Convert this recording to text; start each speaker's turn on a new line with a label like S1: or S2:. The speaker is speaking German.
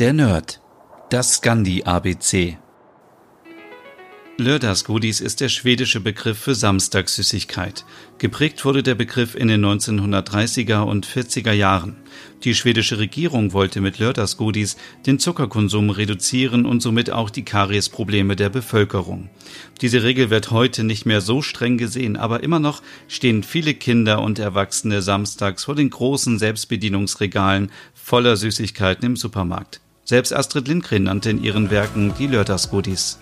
S1: Der Nerd. Das Scandi-ABC. Lördagsgodis ist der schwedische Begriff für Samstagssüßigkeit. Geprägt wurde der Begriff in den 1930er und 40er Jahren. Die schwedische Regierung wollte mit Lördagsgodis den Zuckerkonsum reduzieren und somit auch die Kariesprobleme der Bevölkerung. Diese Regel wird heute nicht mehr so streng gesehen, aber immer noch stehen viele Kinder und Erwachsene samstags vor den großen Selbstbedienungsregalen voller Süßigkeiten im Supermarkt. Selbst Astrid Lindgren nannte in ihren Werken die Lördagsgodis.